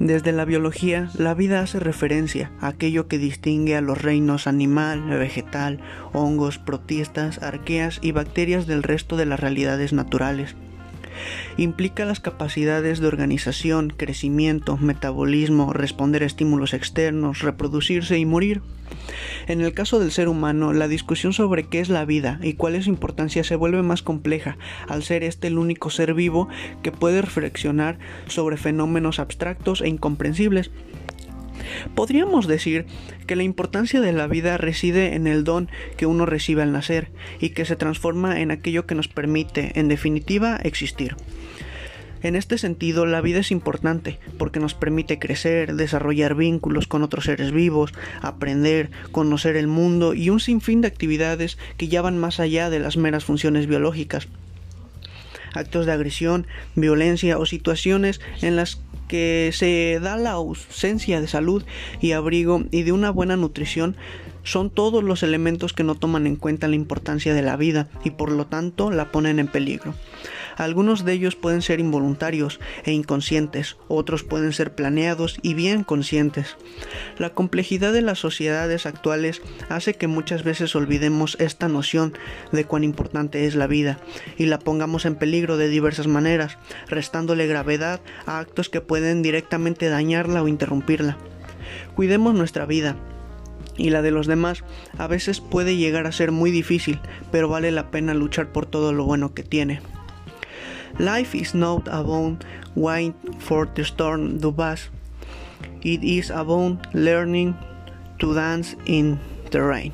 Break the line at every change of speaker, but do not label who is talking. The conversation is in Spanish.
Desde la biología, la vida hace referencia a aquello que distingue a los reinos animal, vegetal, hongos, protistas, arqueas y bacterias del resto de las realidades naturales. Implica las capacidades de organización, crecimiento, metabolismo, responder a estímulos externos, reproducirse y morir. En el caso del ser humano, la discusión sobre qué es la vida y cuál es su importancia se vuelve más compleja, al ser este el único ser vivo que puede reflexionar sobre fenómenos abstractos e incomprensibles. Podríamos decir que la importancia de la vida reside en el don que uno recibe al nacer y que se transforma en aquello que nos permite, en definitiva, existir. En este sentido, la vida es importante porque nos permite crecer, desarrollar vínculos con otros seres vivos, aprender, conocer el mundo y un sinfín de actividades que ya van más allá de las meras funciones biológicas. Actos de agresión, violencia o situaciones en las que se da la ausencia de salud y abrigo y de una buena nutrición son todos los elementos que no toman en cuenta la importancia de la vida y por lo tanto la ponen en peligro. Algunos de ellos pueden ser involuntarios e inconscientes, otros pueden ser planeados y bien conscientes. La complejidad de las sociedades actuales hace que muchas veces olvidemos esta noción de cuán importante es la vida y la pongamos en peligro de diversas maneras, restándole gravedad a actos que pueden directamente dañarla o interrumpirla. Cuidemos nuestra vida, y la de los demás a veces puede llegar a ser muy difícil, pero vale la pena luchar por todo lo bueno que tiene. Life is not about waiting for the storm to pass. It is about learning to dance in the rain.